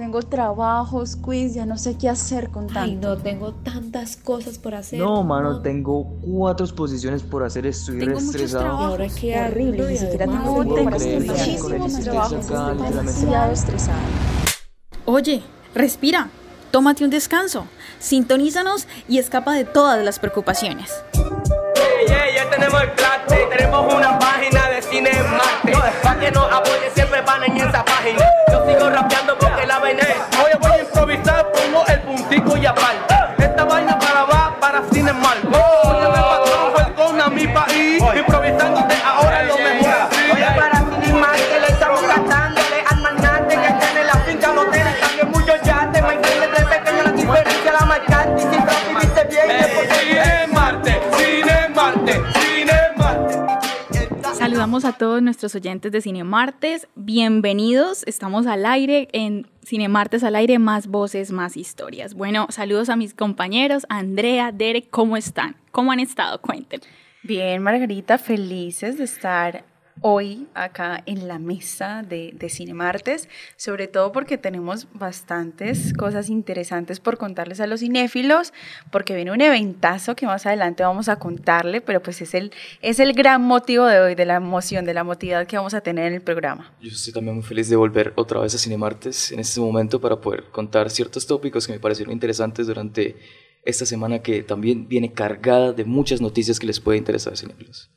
Tengo trabajos, quiz, ya no sé qué hacer con tanto. Ay, no, tengo tantas cosas por hacer. No, mano, tengo cuatro exposiciones por hacer, estoy Tengo estresado. ahora qué horrible, ni siquiera tengo para con el Muchísimos trabajos, estoy demasiado estresada. Oye, respira, tómate un descanso, sintonízanos y escapa de todas las preocupaciones. Yeah, ya tenemos el clase, tenemos una página de cine en Marte. Pa' que nos apoyen siempre van en esa página. Sigo rapeando porque la es. Oye, voy a improvisar, pongo el puntico y aparte. Saludamos a todos nuestros oyentes de Cine Martes, bienvenidos, estamos al aire en Cine Martes al aire, más voces, más historias. Bueno, saludos a mis compañeros, Andrea, Derek, ¿cómo están? ¿Cómo han estado? Cuenten. Bien, Margarita, felices de estar hoy acá en la mesa de, de Cine Martes, sobre todo porque tenemos bastantes cosas interesantes por contarles a los cinéfilos, porque viene un eventazo que más adelante vamos a contarle, pero pues es el, es el gran motivo de hoy, de la emoción, de la motividad que vamos a tener en el programa. Yo estoy también muy feliz de volver otra vez a Cinemartes en este momento para poder contar ciertos tópicos que me parecieron interesantes durante esta semana que también viene cargada de muchas noticias que les puede interesar a cinéfilos.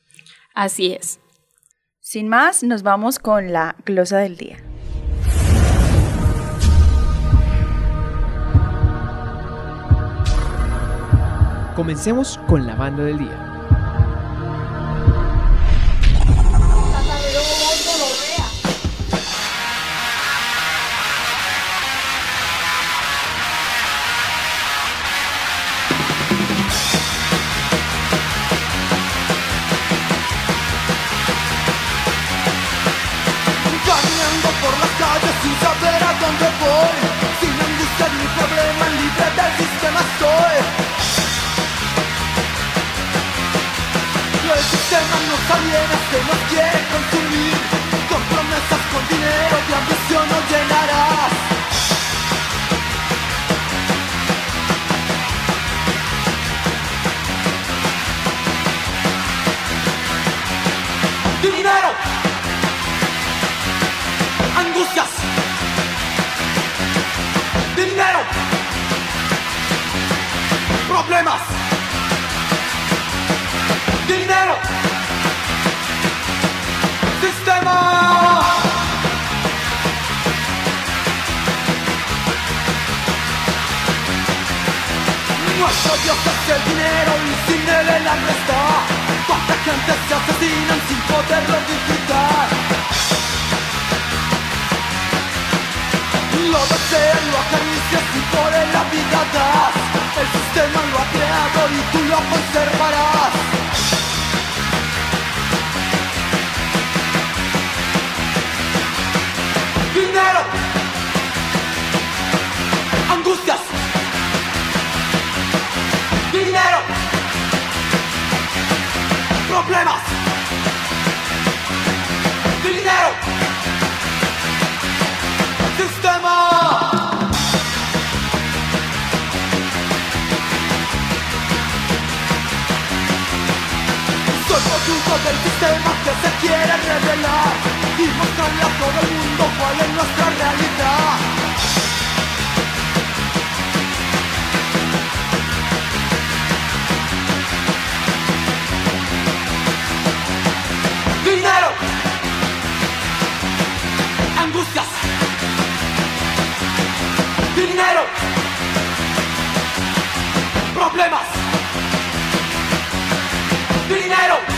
Así es. Sin más, nos vamos con la glosa del día. Comencemos con la banda del día. Se quiere revelar y mostrarle a todo el mundo cuál es nuestra realidad. Dinero, angustias. Dinero, problemas, dinero,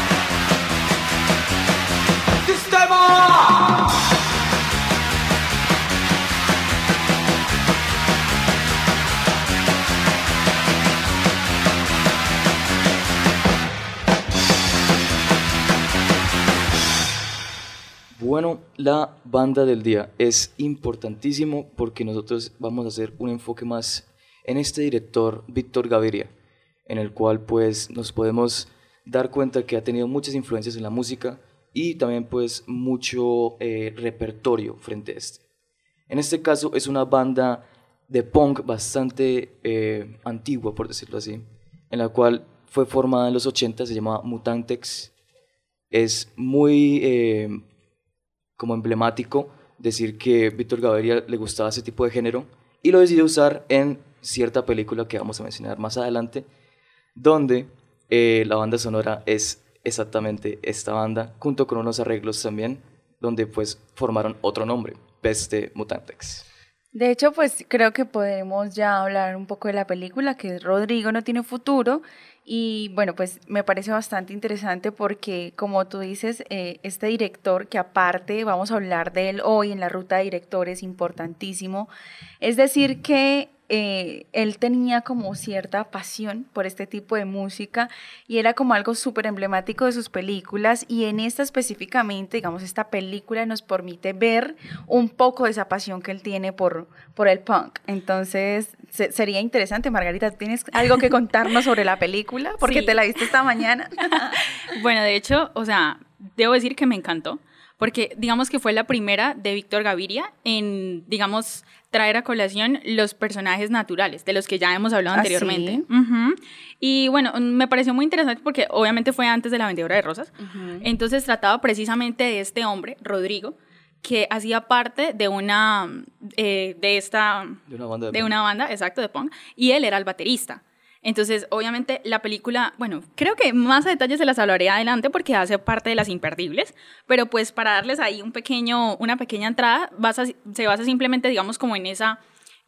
Bueno, la banda del día es importantísimo porque nosotros vamos a hacer un enfoque más en este director Víctor Gaviria, en el cual pues nos podemos dar cuenta que ha tenido muchas influencias en la música y también pues mucho eh, repertorio frente a este. En este caso es una banda de punk bastante eh, antigua, por decirlo así, en la cual fue formada en los 80, se llamaba Mutantex. Es muy eh, como emblemático decir que Víctor Gaviria le gustaba ese tipo de género y lo decidió usar en cierta película que vamos a mencionar más adelante, donde la banda sonora es exactamente esta banda, junto con unos arreglos también, donde pues formaron otro nombre, Peste Mutantex. De hecho, pues creo que podemos ya hablar un poco de la película, que Rodrigo no tiene futuro. Y bueno, pues me parece bastante interesante porque, como tú dices, eh, este director, que aparte vamos a hablar de él hoy en la ruta de directores, importantísimo. Es decir, que eh, él tenía como cierta pasión por este tipo de música y era como algo súper emblemático de sus películas y en esta específicamente, digamos, esta película nos permite ver un poco de esa pasión que él tiene por, por el punk. Entonces, sería interesante, Margarita, ¿tienes algo que contarnos sobre la película? Porque te la viste esta mañana. bueno, de hecho, o sea, debo decir que me encantó porque digamos que fue la primera de Víctor Gaviria en, digamos, traer a colación los personajes naturales, de los que ya hemos hablado ¿Ah, anteriormente. Y bueno, me pareció muy interesante porque obviamente fue antes de La Vendedora de Rosas. Entonces trataba precisamente de este hombre, Rodrigo, que hacía parte de una, eh, de esta, De una banda de de punk. una banda, exacto, de punk, y él era el baterista. Entonces, obviamente, la película, bueno, creo que más a detalle se las hablaré adelante porque hace parte de las imperdibles, pero pues para darles ahí un pequeño, una pequeña entrada, basa- se basa simplemente, digamos, como en esa,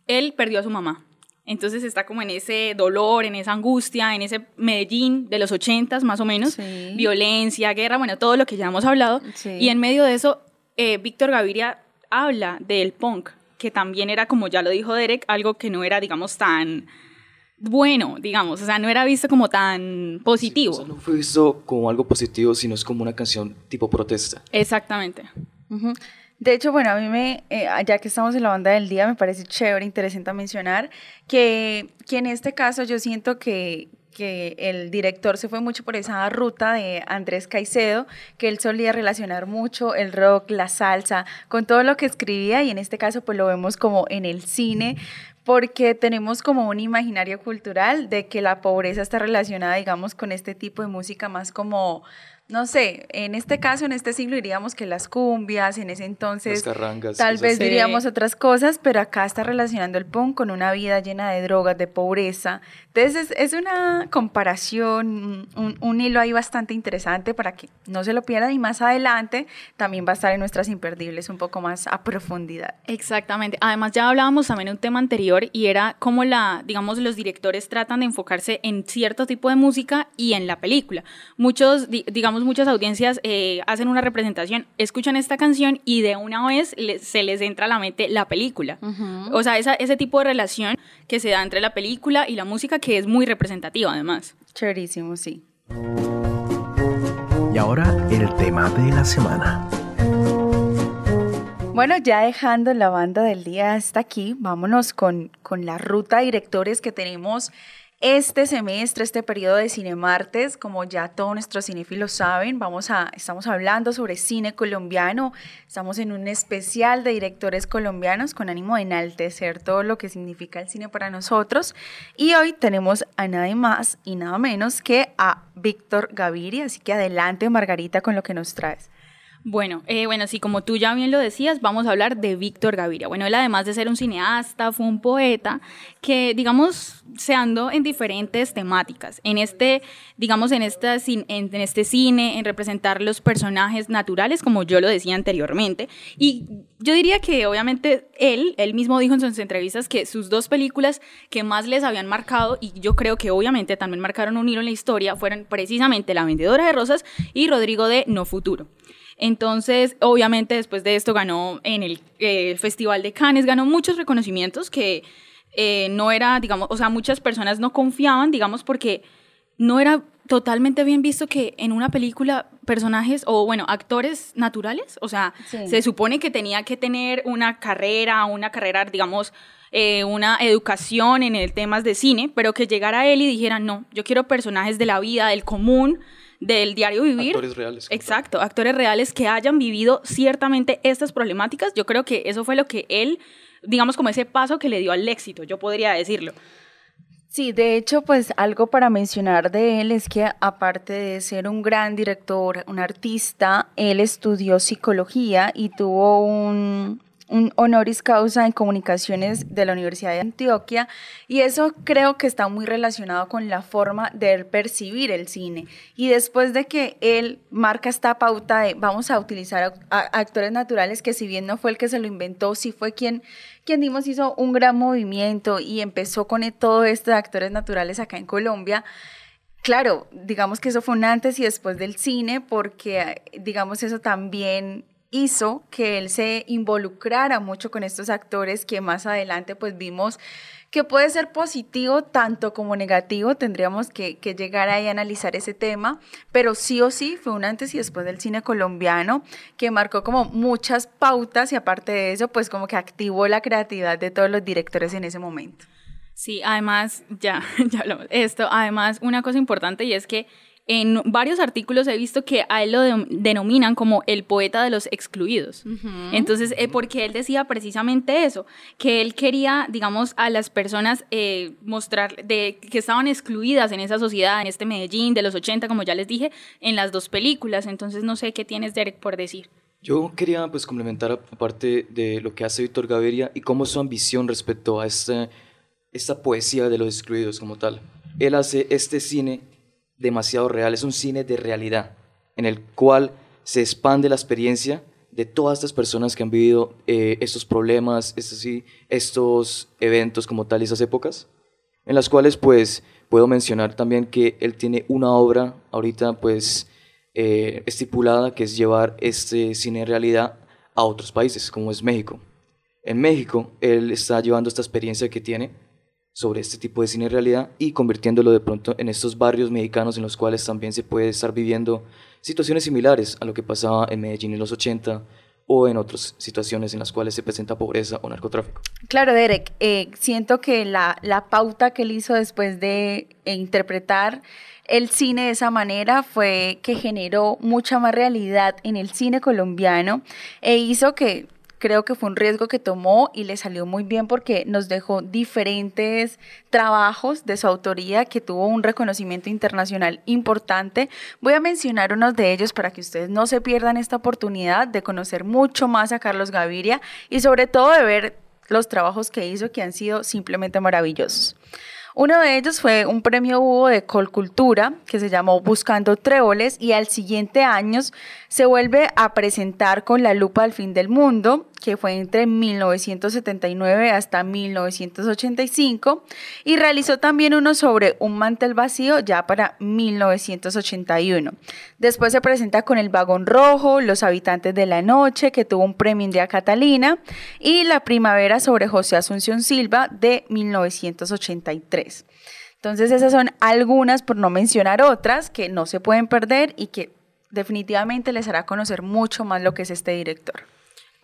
él perdió a su mamá. Entonces está como en ese dolor, en esa angustia, en ese Medellín de los ochentas más o menos, Sí. violencia, guerra, bueno, todo lo que ya hemos hablado. Sí. Y en medio de eso, eh, Víctor Gaviria habla del punk, que también era, como ya lo dijo Derek, algo que no era, digamos, tan bueno, digamos, o sea, no era visto como tan positivo. O sea, no fue visto como algo positivo, sino es como una canción tipo protesta. Exactamente. Ujú. De hecho, bueno, a mí me, eh, ya que estamos en la banda del día, me parece chévere, interesante mencionar que, que en este caso yo siento que, que el director se fue mucho por esa ruta de Andrés Caicedo, que él solía relacionar mucho el rock, la salsa, con todo lo que escribía y en este caso pues lo vemos como en el cine, porque tenemos como un imaginario cultural de que la pobreza está relacionada, digamos, con este tipo de música más como, no sé, en este caso, en este siglo diríamos que las cumbias, en ese entonces, Las carrangas. tal vez Sí. diríamos otras cosas, pero acá está relacionando el punk con una vida llena de drogas, de pobreza. Entonces es, es una comparación, un, un hilo ahí bastante interesante para que no se lo pierdan y más adelante también va a estar en nuestras imperdibles un poco más a profundidad. Exactamente. Además, ya hablábamos también de un tema anterior y era cómo la, digamos, los directores tratan de enfocarse en cierto tipo de música y en la película. Muchos, di- digamos, muchas audiencias eh, hacen una representación, escuchan esta canción y de una vez le- se les entra a la mente la película. O sea, esa- ese tipo de relación que se da entre la película y la música que es muy representativa, además. Chéverísimo, sí. Y ahora el tema de la semana. Bueno, ya dejando la banda del día hasta aquí, vámonos con, con la ruta de directores que tenemos este semestre, este periodo de Cinemartes. Como ya todos nuestros cinéfilos saben, vamos a, estamos hablando sobre cine colombiano. Estamos en un especial de directores colombianos con ánimo de enaltecer todo lo que significa el cine para nosotros. Y hoy tenemos a nadie más y nada menos que a Víctor Gaviria. Así que adelante, Margarita, con lo que nos traes. Bueno, eh, bueno, sí, como tú ya bien lo decías, vamos a hablar de Víctor Gaviria. Bueno, él además de ser un cineasta, fue un poeta que, digamos, se andó en diferentes temáticas. En este, digamos, en, en este cine, en representar los personajes naturales, como yo lo decía anteriormente. Y yo diría que, obviamente, él, él mismo dijo en sus entrevistas que sus dos películas que más les habían marcado, y yo creo que obviamente también marcaron un hilo en la historia, fueron precisamente La Vendedora de Rosas y Rodrigo de No Futuro. Entonces, obviamente, después de esto ganó en el eh, Festival de Cannes, ganó muchos reconocimientos que eh, no era, digamos, o sea, muchas personas no confiaban, digamos, porque no era totalmente bien visto que en una película personajes o, bueno, actores naturales, o sea, Sí. se supone que tenía que tener una carrera, una carrera, digamos, eh, una educación en el temas de cine, pero que llegara él y dijera, no, yo quiero personajes de la vida, del común, del diario vivir. Actores reales. Exacto, actores reales que hayan vivido ciertamente estas problemáticas. Yo creo que eso fue lo que él, digamos como ese paso que le dio al éxito, yo podría decirlo. Sí, de hecho, pues algo para mencionar de él es que aparte de ser un gran director, un artista, él estudió psicología y tuvo un, un honoris causa en comunicaciones de la Universidad de Antioquia y eso creo que está muy relacionado con la forma de percibir el cine. Y después de que él marca esta pauta de vamos a utilizar a- a- actores naturales, que si bien no fue el que se lo inventó, sí fue quien, quien dimos, hizo un gran movimiento y empezó con e- todo esto de actores naturales acá en Colombia. Claro, digamos que eso fue un antes y después del cine, porque digamos eso también hizo que él se involucrara mucho con estos actores que más adelante pues vimos que puede ser positivo tanto como negativo, tendríamos que, llegar ahí a analizar ese tema, pero sí o sí fue un antes y después del cine colombiano que marcó como muchas pautas y aparte de eso pues como que activó la creatividad de todos los directores en ese momento. Sí, además, ya, ya hablamos esto. Además, una cosa importante y es que en varios artículos he visto que a él lo de- denominan como el poeta de los excluidos. Entonces, eh, porque él decía precisamente eso, que él quería, digamos, a las personas eh, mostrar de, que estaban excluidas en esa sociedad, en este Medellín de los 80, como ya les dije, en las dos películas. Entonces, no sé qué tienes, Derek, por decir. Yo quería pues complementar aparte de lo que hace Víctor Gaviria y cómo es su ambición respecto a este, esta poesía de los excluidos como tal. Él hace este cine demasiado real, es un cine de realidad, en el cual se expande la experiencia de todas estas personas que han vivido eh, estos problemas, estos, estos eventos como tal, esas épocas, en las cuales pues puedo mencionar también que él tiene una obra ahorita pues eh, estipulada que es llevar este cine realidad a otros países, como es México. En México, él está llevando esta experiencia que tiene sobre este tipo de cine realidad y convirtiéndolo de pronto en estos barrios mexicanos en los cuales también se puede estar viviendo situaciones similares a lo que pasaba en Medellín en los 80 o en otras situaciones en las cuales se presenta pobreza o narcotráfico. Claro, Derek, eh, siento que la, la pauta que él hizo después de interpretar el cine de esa manera fue que generó mucha más realidad en el cine colombiano e hizo que creo que fue un riesgo que tomó y le salió muy bien porque nos dejó diferentes trabajos de su autoría que tuvo un reconocimiento internacional importante. Voy a mencionar unos de ellos para que ustedes no se pierdan esta oportunidad de conocer mucho más a Carlos Gaviria y sobre todo de ver los trabajos que hizo que han sido simplemente maravillosos. Uno de ellos fue un premio Hugo de Colcultura que se llamó Buscando Tréboles y al siguiente año se vuelve a presentar con La Lupa al Fin del Mundo, que fue entre 1979 hasta 1985 y realizó también uno sobre un mantel vacío ya para 1981. Después se presenta con El Vagón Rojo, Los Habitantes de la Noche, que tuvo un premio India Catalina y La Primavera sobre José Asunción Silva de 1983. Entonces esas son algunas, por no mencionar otras, que no se pueden perder y que definitivamente les hará conocer mucho más lo que es este director.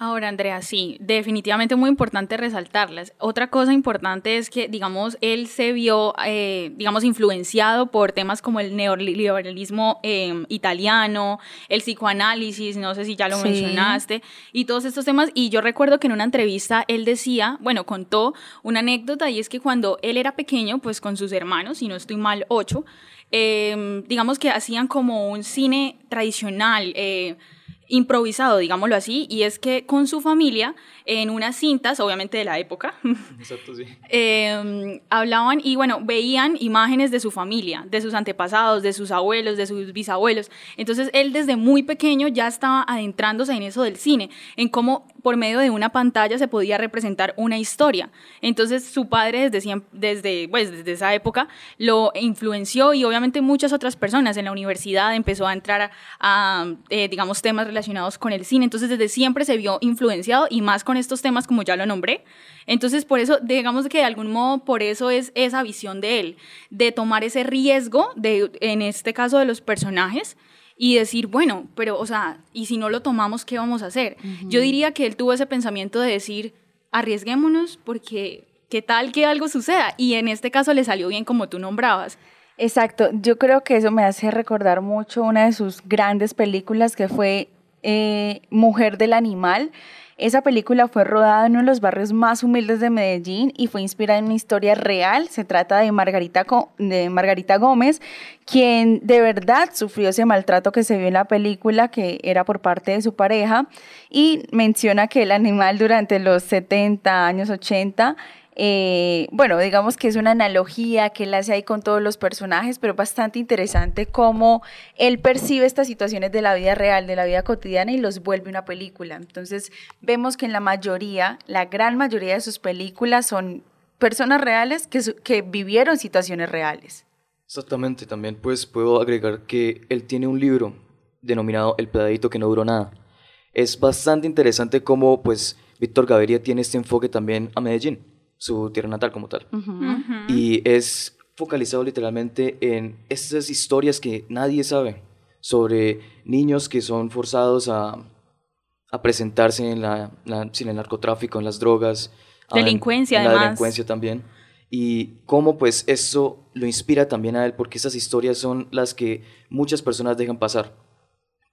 Ahora, Andrea, sí, definitivamente muy importante resaltarlas. Otra cosa importante es que, digamos, él se vio, eh, digamos, influenciado por temas como el neoliberalismo eh, italiano, el psicoanálisis, no sé si ya lo Sí. mencionaste, y todos estos temas. Y yo recuerdo que en una entrevista él decía, bueno, contó una anécdota y es que cuando él era pequeño, pues con sus hermanos, si no estoy mal, ocho, eh, digamos que hacían como un cine tradicional. Improvisado, digámoslo así, y es que con su familia, en unas cintas, obviamente de la época, Exacto, sí. eh, hablaban y bueno, veían imágenes de su familia, de sus antepasados, de sus abuelos, de sus bisabuelos. Entonces él desde muy pequeño ya estaba adentrándose en eso del cine, en cómo por medio de una pantalla se podía representar una historia. Entonces su padre desde, desde, pues, desde esa época lo influenció y obviamente muchas otras personas en la universidad empezó a entrar a, a, eh, digamos, temas relacionados con el cine. Entonces desde siempre se vio influenciado y más con estos temas como ya lo nombré. Entonces por eso, digamos que de algún modo por eso es esa visión de él, de tomar ese riesgo, de, en este caso de los personajes, y decir, bueno, pero, o sea, ¿y si no lo tomamos, qué vamos a hacer? Yo diría que él tuvo ese pensamiento de decir, arriesguémonos porque qué tal que algo suceda. Y en este caso le salió bien como tú nombrabas. Exacto, yo creo que eso me hace recordar mucho una de sus grandes películas que fue eh, Mujer del Animal. Esa película fue rodada en uno de los barrios más humildes de Medellín y fue inspirada en una historia real. Se trata de Margarita, Gómez, quien de verdad sufrió ese maltrato que se vio en la película, que era por parte de su pareja, y menciona que el animal durante los 70 años 80 eh, bueno, digamos que es una analogía que él hace ahí con todos los personajes, pero bastante interesante cómo él percibe estas situaciones de la vida real, de la vida cotidiana y los vuelve una película. Entonces vemos que en la mayoría, la gran mayoría de sus películas son personas reales que, que vivieron situaciones reales. Exactamente, también pues puedo agregar que él tiene un libro denominado El pedadito que no duró nada. Es bastante interesante cómo pues Víctor Gaviria tiene este enfoque también a Medellín su tierra natal como tal. Y es focalizado literalmente en estas historias que nadie sabe sobre niños que son forzados a, a presentarse en, la, sin el narcotráfico, en las drogas. Delincuencia, en, además. La delincuencia también. Y cómo pues eso lo inspira también a él, porque esas historias son las que muchas personas dejan pasar.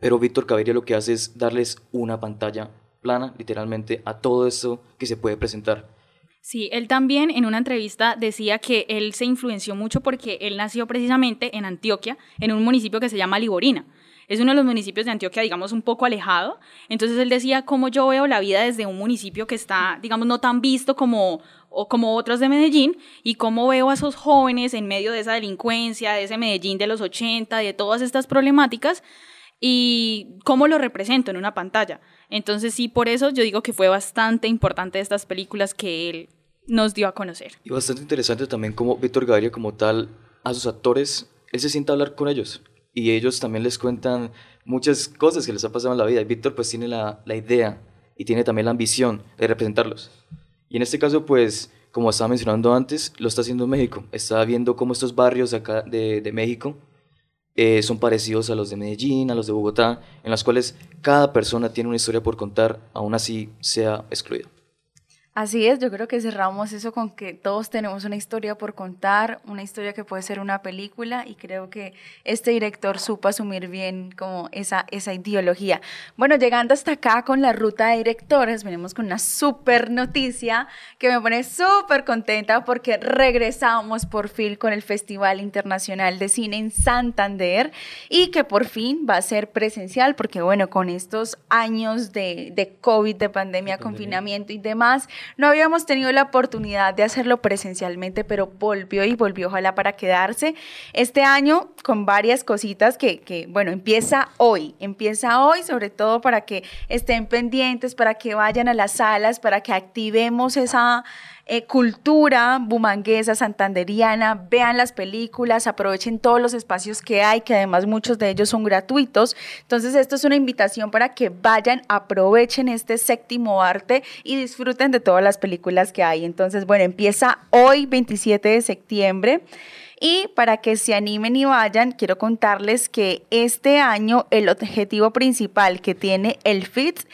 Pero Víctor Caviria lo que hace es darles una pantalla plana, literalmente, a todo eso que se puede presentar. Sí, él también en una entrevista decía que él se influenció mucho porque él nació precisamente en Antioquia, en un municipio que se llama Liborina. Es uno de los municipios de Antioquia, digamos, un poco alejado. Entonces él decía cómo yo veo la vida desde un municipio que está, digamos, no tan visto como, o como otros de Medellín y cómo veo a esos jóvenes en medio de esa delincuencia, de ese Medellín de los 80, de todas estas problemáticas y cómo lo represento en una pantalla. Entonces sí, por eso yo digo que fue bastante importante estas películas que él nos dio a conocer. Y bastante interesante también como Víctor Gaviria como tal, a sus actores, él se sienta a hablar con ellos y ellos también les cuentan muchas cosas que les ha pasado en la vida. Y Víctor pues tiene la, la idea y tiene también la ambición de representarlos. Y en este caso pues, como estaba mencionando antes, lo está haciendo en México. Está viendo cómo estos barrios acá de, de México eh, son parecidos a los de Medellín, a los de Bogotá, en las cuales cada persona tiene una historia por contar, aún así sea excluida. Así es, yo creo que cerramos eso con que todos tenemos una historia por contar, una historia que puede ser una película y creo que este director supo asumir bien como esa, esa ideología. Bueno, llegando hasta acá con la ruta de directores, venimos con una súper noticia que me pone súper contenta porque regresamos por fin con el Festival Internacional de Cine en Santander y que por fin va a ser presencial porque bueno, con estos años de, de COVID, de pandemia, confinamiento y demás, no habíamos tenido la oportunidad de hacerlo presencialmente, pero volvió y volvió, ojalá para quedarse. Este año con varias cositas que, que, bueno, empieza hoy, empieza hoy, sobre todo para que estén pendientes, para que vayan a las salas, para que activemos esa eh, cultura bumanguesa, santanderiana, vean las películas, aprovechen todos los espacios que hay, que además muchos de ellos son gratuitos. Entonces, esto es una invitación para que vayan, aprovechen este séptimo arte y disfruten de todas las películas que hay. Entonces, bueno, empieza hoy, 27 de septiembre. Y para que se animen y vayan, quiero contarles que este año el objetivo principal que tiene el FITS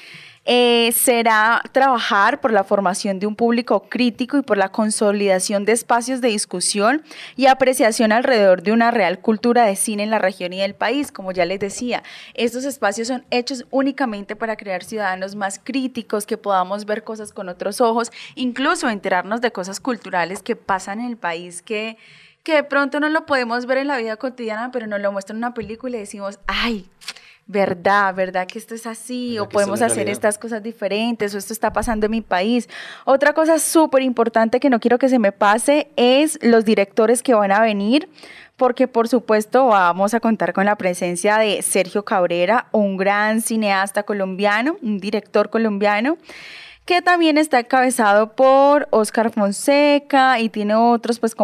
eh, será trabajar por la formación de un público crítico y por la consolidación de espacios de discusión y apreciación alrededor de una real cultura de cine en la región y del país. Como ya les decía, estos espacios son hechos únicamente para crear ciudadanos más críticos, que podamos ver cosas con otros ojos, incluso enterarnos de cosas culturales que pasan en el país que que de pronto no lo podemos ver en la vida cotidiana, pero nos lo muestran en una película y decimos, ay, verdad, verdad que esto es así, o podemos hacer estas cosas diferentes, o esto está pasando en mi país. Otra cosa súper importante que no quiero que se me pase es los directores que van a venir, porque por supuesto vamos a contar con la presencia de Sergio Cabrera, un gran cineasta colombiano, un director colombiano que también está encabezado por Oscar Fonseca y tiene otros pues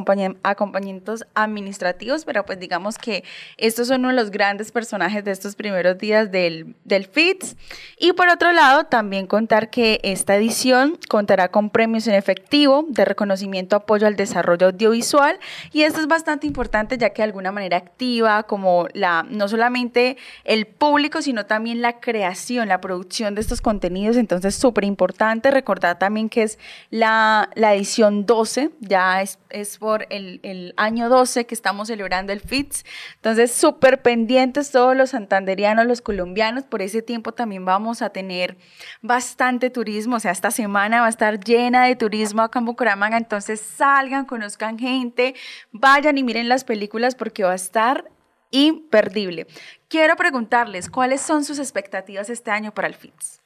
acompañamientos administrativos, pero pues digamos que estos son uno de los grandes personajes de estos primeros días del, del FITS. Y por otro lado, también contar que esta edición contará con premios en efectivo de reconocimiento, apoyo al desarrollo audiovisual y esto es bastante importante ya que de alguna manera activa como la, no solamente el público, sino también la creación, la producción de estos contenidos, entonces súper importante importante recordar también que es la, la edición 12, ya es, es por el, el, año 12 que estamos celebrando el FITS. Entonces, súper pendientes todos los santanderianos, los colombianos. Por ese tiempo también vamos a tener bastante turismo. O sea, esta semana va a estar llena de turismo acá en Bucaramanga. Entonces, salgan, conozcan gente, vayan y miren las películas porque va a estar imperdible. Quiero preguntarles, ¿cuáles son sus expectativas este año para el FITS?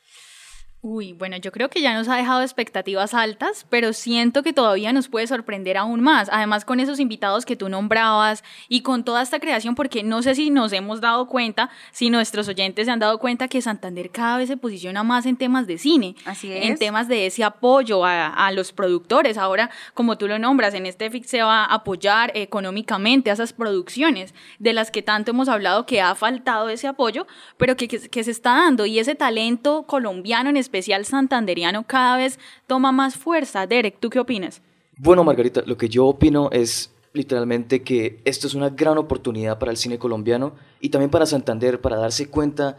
Uy, bueno, yo creo que ya nos ha dejado expectativas altas, pero siento que todavía nos puede sorprender aún más. Además, con esos invitados que tú nombrabas y con toda esta creación, porque no sé si nos hemos dado cuenta, si nuestros oyentes se han dado cuenta que Santander cada vez se posiciona más en temas de cine, Así es. en temas de ese apoyo a, a los productores. Ahora, como tú lo nombras, en este FIX se va a apoyar económicamente a esas producciones de las que tanto hemos hablado que ha faltado ese apoyo, pero que, que, que se está dando y ese talento colombiano en especial santanderiano cada vez toma más fuerza. Derek, ¿tú qué opinas? Bueno, Margarita, lo que yo opino es literalmente que esto es una gran oportunidad para el cine colombiano y también para Santander para darse cuenta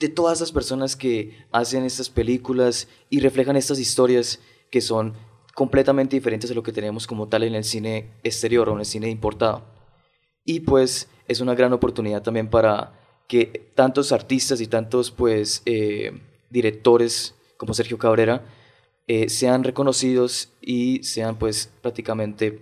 de todas las personas que hacen estas películas y reflejan estas historias que son completamente diferentes a lo que tenemos como tal en el cine exterior o en el cine importado. Y pues es una gran oportunidad también para que tantos artistas y tantos pues eh, directores como Sergio Cabrera eh, sean reconocidos y sean pues prácticamente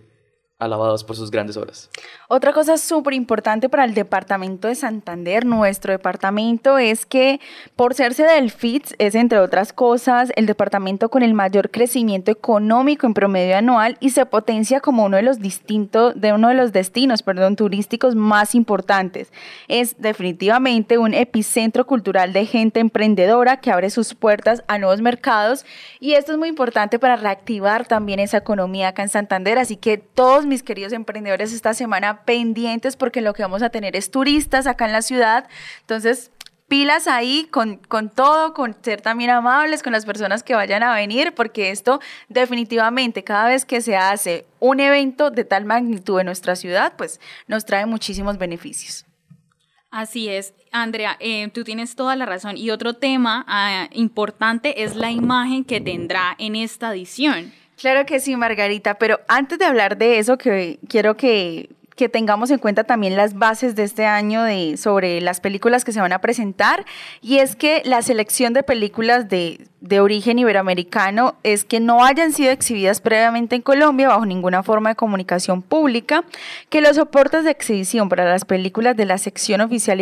alabados por sus grandes obras. Otra cosa súper importante para el departamento de Santander, nuestro departamento, es que por serse del FITS es, entre otras cosas, el departamento con el mayor crecimiento económico en promedio anual y se potencia como uno de los distintos, de uno de los destinos, perdón, turísticos más importantes. Es definitivamente un epicentro cultural de gente emprendedora que abre sus puertas a nuevos mercados y esto es muy importante para reactivar también esa economía acá en Santander, así que todos mis queridos emprendedores esta semana pendientes porque lo que vamos a tener es turistas acá en la ciudad. Entonces, pilas ahí con, con todo, con ser también amables con las personas que vayan a venir, porque esto definitivamente cada vez que se hace un evento de tal magnitud en nuestra ciudad, pues nos trae muchísimos beneficios. Así es, Andrea, eh, tú tienes toda la razón. Y otro tema uh, importante es la imagen que tendrá en esta edición. Claro que sí, Margarita, pero antes de hablar de eso, que quiero que, que tengamos en cuenta también las bases de este año de, sobre las películas que se van a presentar, y es que la selección de películas de, de origen iberoamericano es que no hayan sido exhibidas previamente en Colombia bajo ninguna forma de comunicación pública, que los soportes de exhibición para las películas de la sección oficial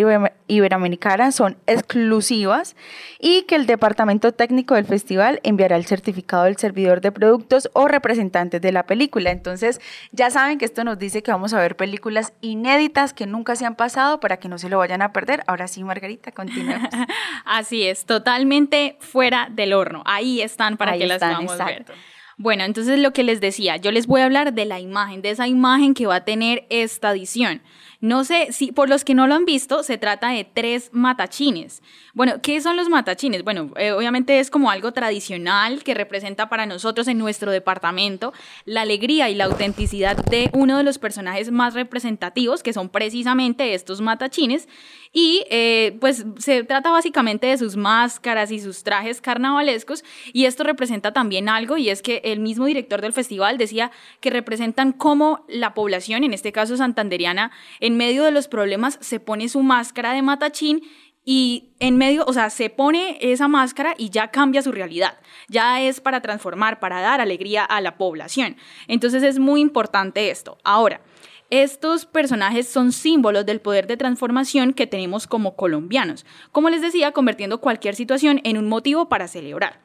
iberoamericana son exclusivas y que el departamento técnico del festival enviará el certificado del servidor de productos o representantes de la película. Entonces, ya saben que esto nos dice que vamos a ver películas inéditas que nunca se han pasado para que no se lo vayan a perder. Ahora sí, Margarita, continuemos. Así es, totalmente fuera del horno. Ahí están para Ahí que están, las podamos exacto. ver. Bueno, entonces lo que les decía, yo les voy a hablar de la imagen, de esa imagen que va a tener esta edición. No sé si, por los que no lo han visto, se trata de tres matachines. Bueno, ¿qué son los matachines? Bueno, eh, obviamente es como algo tradicional que representa para nosotros en nuestro departamento la alegría y la autenticidad de uno de los personajes más representativos, que son precisamente estos matachines. Y eh, pues se trata básicamente de sus máscaras y sus trajes carnavalescos. Y esto representa también algo, y es que el mismo director del festival decía que representan cómo la población, en este caso santanderiana, medio de los problemas se pone su máscara de matachín y en medio, o sea, se pone esa máscara y ya cambia su realidad. Ya es para transformar, para dar alegría a la población. Entonces es muy importante esto. Ahora, estos personajes son símbolos del poder de transformación que tenemos como colombianos. Como les decía, convirtiendo cualquier situación en un motivo para celebrar.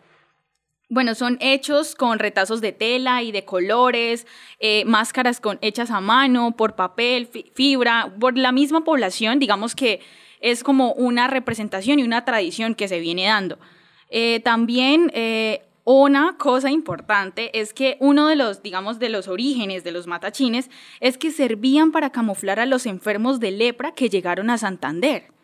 Bueno, son hechos con retazos de tela y de colores, eh, máscaras con, hechas a mano, por papel, fi fibra, por la misma población, digamos que es como una representación y una tradición que se viene dando. Eh, también eh, una cosa importante es que uno de los, digamos, de los orígenes de los matachines es que servían para camuflar a los enfermos de lepra que llegaron a Santander.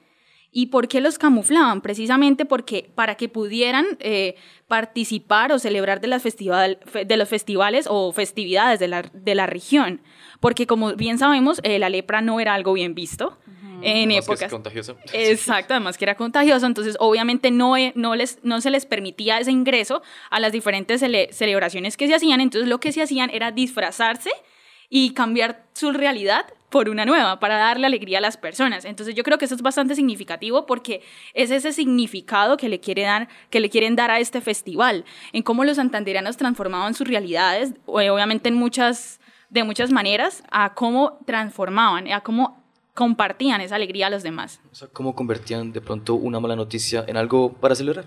¿Y por qué los camuflaban? Precisamente porque para que pudieran eh, participar o celebrar de, las festival, de los festivales o festividades de la, de la región. Porque como bien sabemos, eh, la lepra no era algo bien visto. Uh -huh. en Además que es épocas. contagioso. Exacto, además que era contagioso, entonces obviamente no, e- no, les, no se les permitía ese ingreso a las diferentes cele- celebraciones que se hacían, entonces lo que se hacían era disfrazarse y cambiar su realidad por una nueva, para darle alegría a las personas. Entonces yo creo que eso es bastante significativo porque es ese significado que le, quiere dar, que le quieren dar a este festival, en cómo los santanderianos transformaban sus realidades, obviamente en muchas, de muchas maneras, a cómo transformaban, a cómo compartían esa alegría a los demás. O sea, cómo convertían de pronto una mala noticia en algo para celebrar.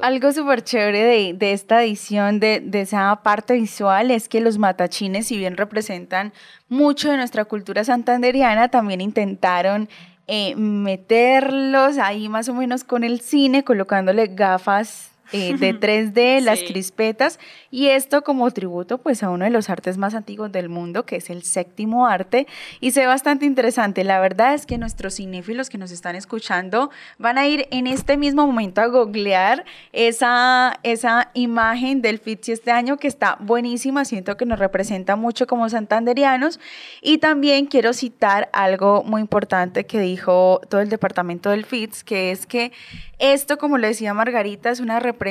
Algo súper chévere de, de esta edición, de, de esa parte visual, es que los matachines, si bien representan mucho de nuestra cultura santanderiana, también intentaron eh, meterlos ahí más o menos con el cine, colocándole gafas eh, de 3D, las Sí. crispetas, y esto como tributo pues a uno de los artes más antiguos del mundo, que es el séptimo arte, y se ve bastante interesante. La verdad es que nuestros cinéfilos que nos están escuchando van a ir en este mismo momento a googlear esa, esa imagen del FITSI este año que está buenísima, siento que nos representa mucho como santanderianos, y también quiero citar algo muy importante que dijo todo el departamento del FITS, que es que esto, como le decía Margarita, es una representación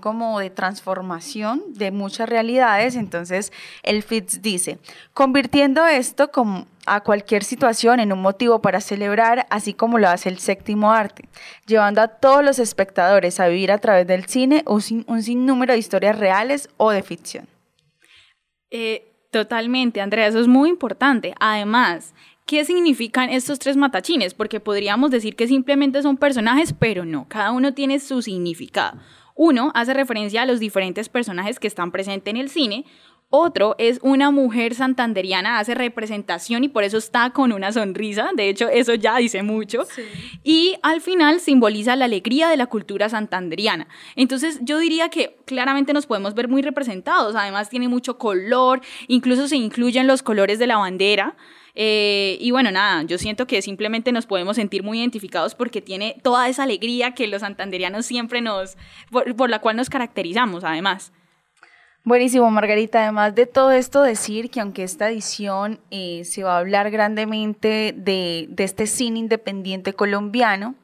como de transformación de muchas realidades. Entonces, el FITS dice, convirtiendo esto como a cualquier situación en un motivo para celebrar, así como lo hace el séptimo arte, llevando a todos los espectadores a vivir a través del cine un, sin- sinnúmero de historias reales o de ficción. Eh, totalmente, Andrea, eso es muy importante. Además, ¿qué significan estos tres matachines? Porque podríamos decir que simplemente son personajes, pero no, cada uno tiene su significado. Uno hace referencia a los diferentes personajes que están presentes en el cine. Otro es una mujer santanderiana, hace representación y por eso está con una sonrisa. De hecho, eso ya dice mucho. Y al final simboliza la alegría de la cultura santanderiana. Entonces, yo diría que claramente nos podemos ver muy representados. Además, tiene mucho color, incluso se incluyen los colores de la bandera. Eh, y bueno, nada, yo siento que simplemente nos podemos sentir muy identificados porque tiene toda esa alegría que los santanderianos siempre nos, por, la cual nos caracterizamos, además. Buenísimo, Margarita. Además de todo esto, decir que aunque esta edición eh, se va a hablar grandemente de, de este cine independiente colombiano,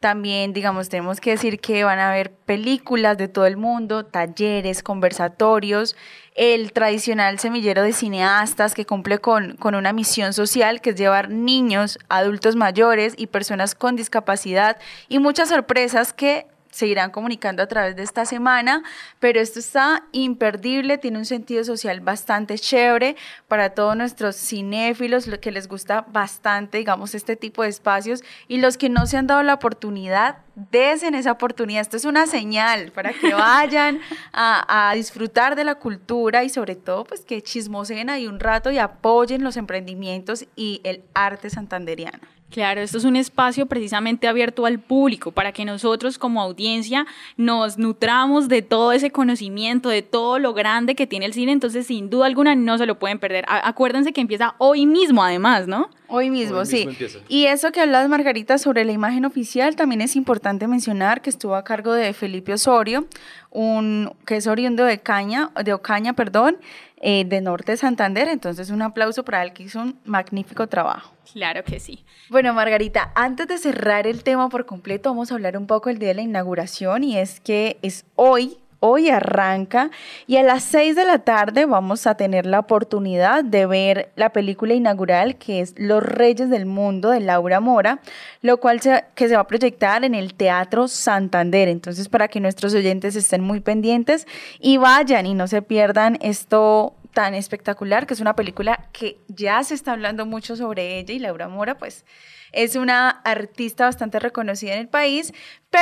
también, digamos, tenemos que decir que van a haber películas de todo el mundo, talleres, conversatorios, el tradicional semillero de cineastas que cumple con, con una misión social que es llevar niños, adultos mayores y personas con discapacidad y muchas sorpresas que se irán comunicando a través de esta semana, pero esto está imperdible, tiene un sentido social bastante chévere para todos nuestros cinéfilos, lo que les gusta bastante, digamos, este tipo de espacios y los que no se han dado la oportunidad, desen esa oportunidad. Esto es una señal para que vayan a, a disfrutar de la cultura y sobre todo, pues que chismoseen ahí un rato y apoyen los emprendimientos y el arte santanderiano. Claro, esto es un espacio precisamente abierto al público para que nosotros como audiencia nos nutramos de todo ese conocimiento, de todo lo grande que tiene el cine, entonces sin duda alguna no se lo pueden perder. Acuérdense que empieza hoy mismo además, ¿no? Hoy mismo, Hoy sí. empieza. Y eso que hablas, Margarita, sobre la imagen oficial, también es importante mencionar que estuvo a cargo de Felipe Osorio, un, que es oriundo de Caña, de Ocaña, perdón, eh, de Norte de Santander. Entonces, un aplauso para él que hizo un magnífico trabajo. Claro que sí. Bueno, Margarita, antes de cerrar el tema por completo, vamos a hablar un poco del día de la inauguración y es que es hoy. Hoy arranca y a las 6 de la tarde vamos a tener la oportunidad de ver la película inaugural que es Los Reyes del Mundo de Laura Mora, lo cual se, que se va a proyectar en el Teatro Santander. Entonces, para que nuestros oyentes estén muy pendientes y vayan y no se pierdan esto tan espectacular, que es una película que ya se está hablando mucho sobre ella y Laura Mora, pues es una artista bastante reconocida en el país,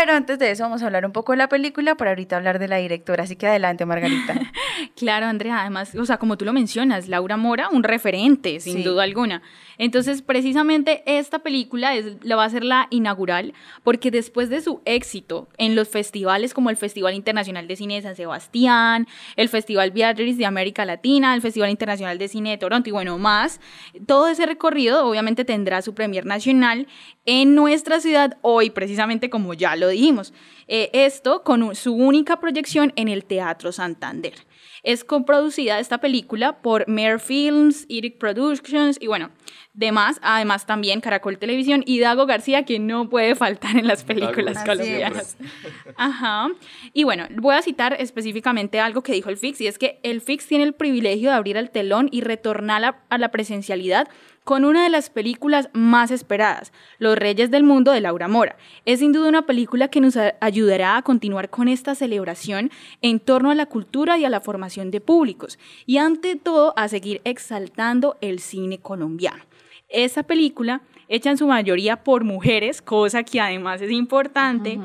pero antes de eso vamos a hablar un poco de la película para ahorita hablar de la directora, así que adelante Margarita. Claro, Andrea, además, o sea, como tú lo mencionas, Laura Mora, un referente, sin Sí. duda alguna. Entonces, precisamente esta película es, la va a ser la inaugural, porque después de su éxito en los festivales como el Festival Internacional de Cine de San Sebastián, el Festival Beatriz de América Latina, el Festival Internacional de Cine de Toronto y bueno, más, todo ese recorrido obviamente tendrá su premier nacional en nuestra ciudad hoy, precisamente como ya lo dijimos. Eh, esto con un- su única proyección en el Teatro Santander. Es coproducida esta película por Mare Films, Eric Productions y bueno, demás, además también Caracol Televisión y Dago García, que no puede faltar en las películas Así colombianas. Ajá. Y bueno, voy a citar específicamente algo que dijo el FIX, y es que el FIX tiene el privilegio de abrir el telón y retornar a, a la presencialidad con una de las películas más esperadas, Los Reyes del Mundo de Laura Mora. Es sin duda una película que nos ayudará a continuar con esta celebración en torno a la cultura y a la formación de públicos, y ante todo a seguir exaltando el cine colombiano. Esta película, hecha en su mayoría por mujeres, cosa que además es importante,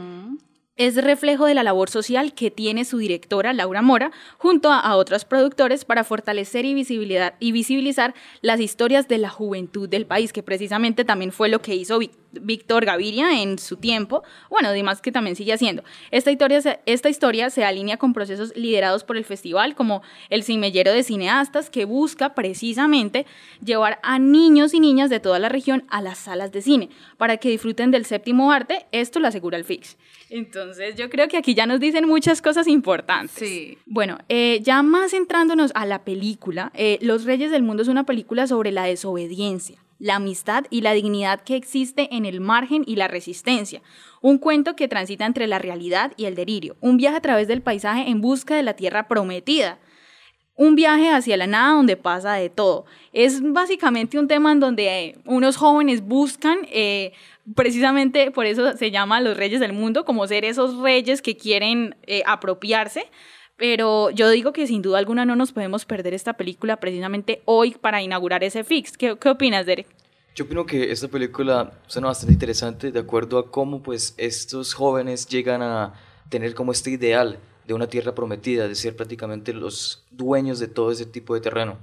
es reflejo de la labor social que tiene su directora Laura Mora junto a, otros productores para fortalecer y, visibilizar las historias de la juventud del país, que precisamente también fue lo que hizo Víctor Gaviria en su tiempo, bueno, además que también sigue haciendo. Esta historia, se- esta historia alinea con procesos liderados por el festival, como el Cimellero de Cineastas, que busca precisamente llevar a niños y niñas de toda la región a las salas de cine, para que disfruten del séptimo arte, esto lo asegura el FIX. Entonces yo creo que aquí ya nos dicen muchas cosas importantes. Sí. Bueno, eh, ya más centrándonos a la película, eh, Los Reyes del Mundo es una película sobre la desobediencia, la amistad y la dignidad que existe en el margen y la resistencia. Un cuento que transita entre la realidad y el delirio. Un viaje a través del paisaje en busca de la tierra prometida. Un viaje hacia la nada donde pasa de todo. Es básicamente un tema en donde eh, unos jóvenes buscan, eh, precisamente por eso se llama los reyes del mundo, como ser esos reyes que quieren eh, apropiarse. Pero yo digo que sin duda alguna no nos podemos perder esta película precisamente hoy para inaugurar ese fix. ¿Qué, qué opinas, Derek? Yo opino que esta película suena bastante interesante de acuerdo a cómo pues estos jóvenes llegan a tener como este ideal de una tierra prometida, de ser prácticamente los dueños de todo ese tipo de terreno,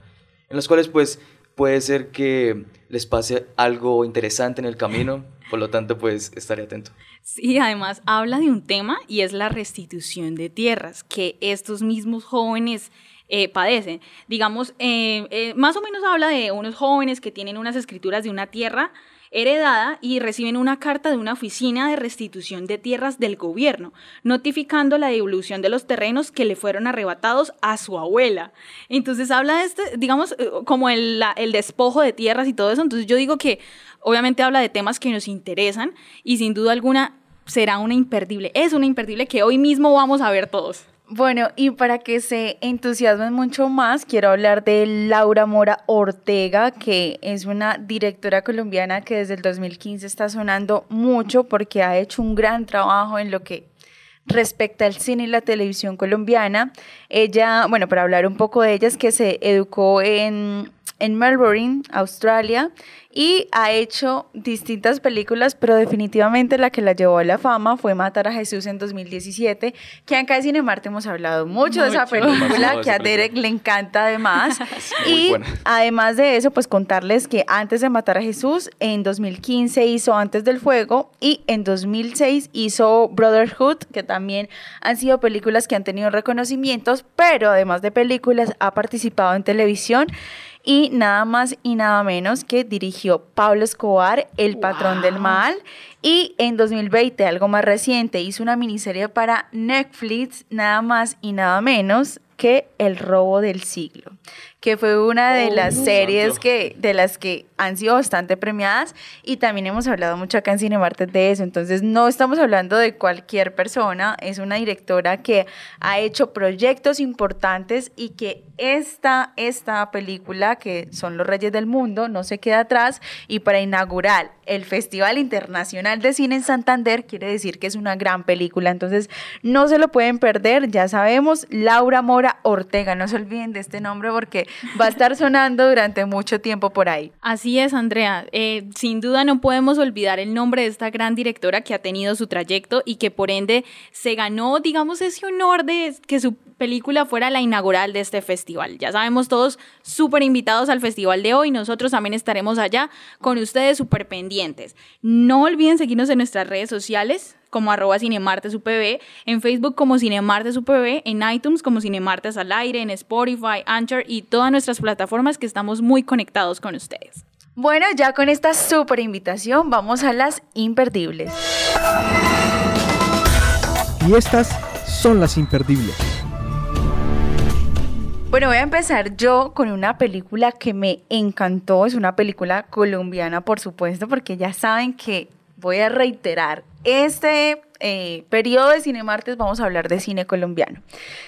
en los cuales pues puede ser que les pase algo interesante en el camino, por lo tanto pues estaré atento. Sí, además habla de un tema y es la restitución de tierras que estos mismos jóvenes eh, padecen. Digamos, eh, eh, más o menos habla de unos jóvenes que tienen unas escrituras de una tierra heredada y reciben una carta de una oficina de restitución de tierras del gobierno, notificando la devolución de los terrenos que le fueron arrebatados a su abuela. Entonces habla de este, digamos, eh, como el, la- el despojo de tierras y todo eso. Entonces yo digo que obviamente habla de temas que nos interesan y sin duda alguna será una imperdible, es una imperdible que hoy mismo vamos a ver todos. Bueno, y para que se entusiasmen mucho más, quiero hablar de Laura Mora Ortega, que es una directora colombiana que desde el 2015 está sonando mucho porque ha hecho un gran trabajo en lo que respecta al cine y la televisión colombiana. Ella, bueno, para hablar un poco de ella, es que se educó en, en Melbourne, Australia, y ha hecho distintas películas, pero definitivamente la que la llevó a la fama fue Matar a Jesús en 2017, que acá en Cinemarte hemos hablado mucho, de esa película, que a. Derek le encanta además. y buena. además de eso, pues contarles que antes de Matar a Jesús, en 2015 hizo Antes del Fuego y en 2006 hizo Brotherhood, que también han sido películas que han tenido pero además de películas ha participado en televisión y nada más y nada menos que dirigió Pablo Escobar, El Patrón del Mal, y en 2020, algo más reciente, hizo una miniserie para Netflix, nada más y nada menos que El Robo del Siglo, que fue una de Oh, las santo. series que, de las que han sido bastante premiadas y también hemos hablado mucho acá en Cinemarte de eso, entonces no estamos hablando de cualquier persona, es una directora que ha hecho proyectos importantes y que esta, esta película, que son Los Reyes del Mundo, no se queda atrás. Y para inaugurar el Festival Internacional de Cine en Santander quiere decir que es una gran película, entonces no se lo pueden perder, ya sabemos, Laura Mora Ortega, no se olviden de este nombre porque va a estar sonando durante mucho tiempo por ahí. Así es, Andrea. Eh, sin duda no podemos olvidar el nombre de esta gran directora que ha tenido su trayecto y que por ende se ganó, digamos, ese honor de que su película fuera la inaugural de este festival. Ya sabemos todos súper invitados al festival de hoy. Nosotros también estaremos allá con ustedes súper pendientes. No olviden seguirnos en nuestras redes sociales como arroba cinemartesupv, en Facebook como cinemartesupv, en iTunes como cinemartes al aire, en Spotify, Anchor y todas nuestras plataformas que estamos muy conectados con ustedes. Bueno, ya con esta súper invitación vamos a las imperdibles. Y estas son las imperdibles. Bueno, voy a empezar yo con una película que me encantó. Es una película colombiana, por supuesto, porque ya saben que voy a reiterar, este eh, periodo de Cinemartes vamos a hablar de cine colombiano.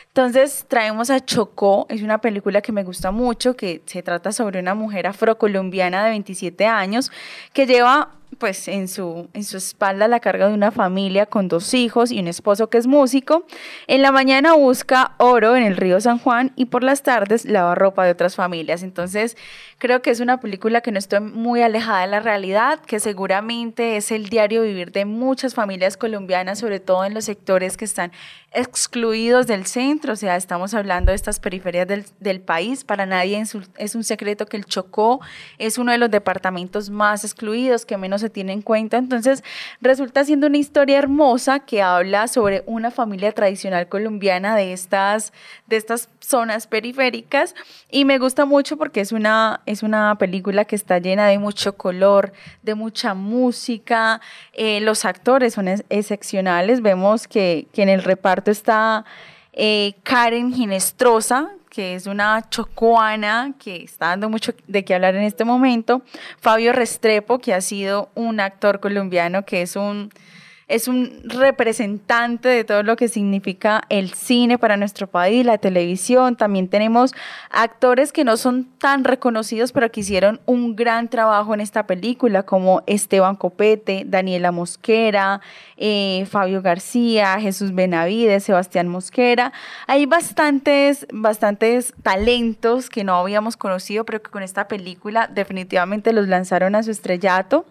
Entonces traemos a Chocó, es una película que me gusta mucho, que se trata sobre una mujer afrocolombiana de 27 años que lleva pues en su, en su espalda la carga de una familia con dos hijos y un esposo que es músico. En la mañana busca oro en el río San Juan y por las tardes lava ropa de otras familias. Entonces creo que es una película que no está muy alejada de la realidad, que seguramente es el diario vivir de muchas familias colombianas, sobre todo en los sectores que están excluidos del centro, o sea, estamos hablando de estas periferias del, del país. Para nadie es un secreto que el Chocó es uno de los departamentos más excluidos, que menos se tiene en cuenta. Entonces, resulta siendo una historia hermosa que habla sobre una familia tradicional colombiana de estas, de estas zonas periféricas y me gusta mucho porque es una, es una película que está llena de mucho color, de mucha música. Eh, los actores son excepcionales. Vemos que, que en el reparto está eh, Karen Ginestrosa, que es una chocuana que está dando mucho de qué hablar en este momento. Fabio Restrepo, que ha sido un actor colombiano que es un es un representante de todo lo que significa el cine para nuestro país, la televisión. También tenemos actores que no son tan reconocidos, pero que hicieron un gran trabajo en esta película, como Esteban Copete, Daniela Mosquera, eh, Fabio García, Jesús Benavides, Sebastián Mosquera. Hay bastantes, bastantes talentos que no habíamos conocido, pero que con esta película definitivamente los lanzaron a su estrellato.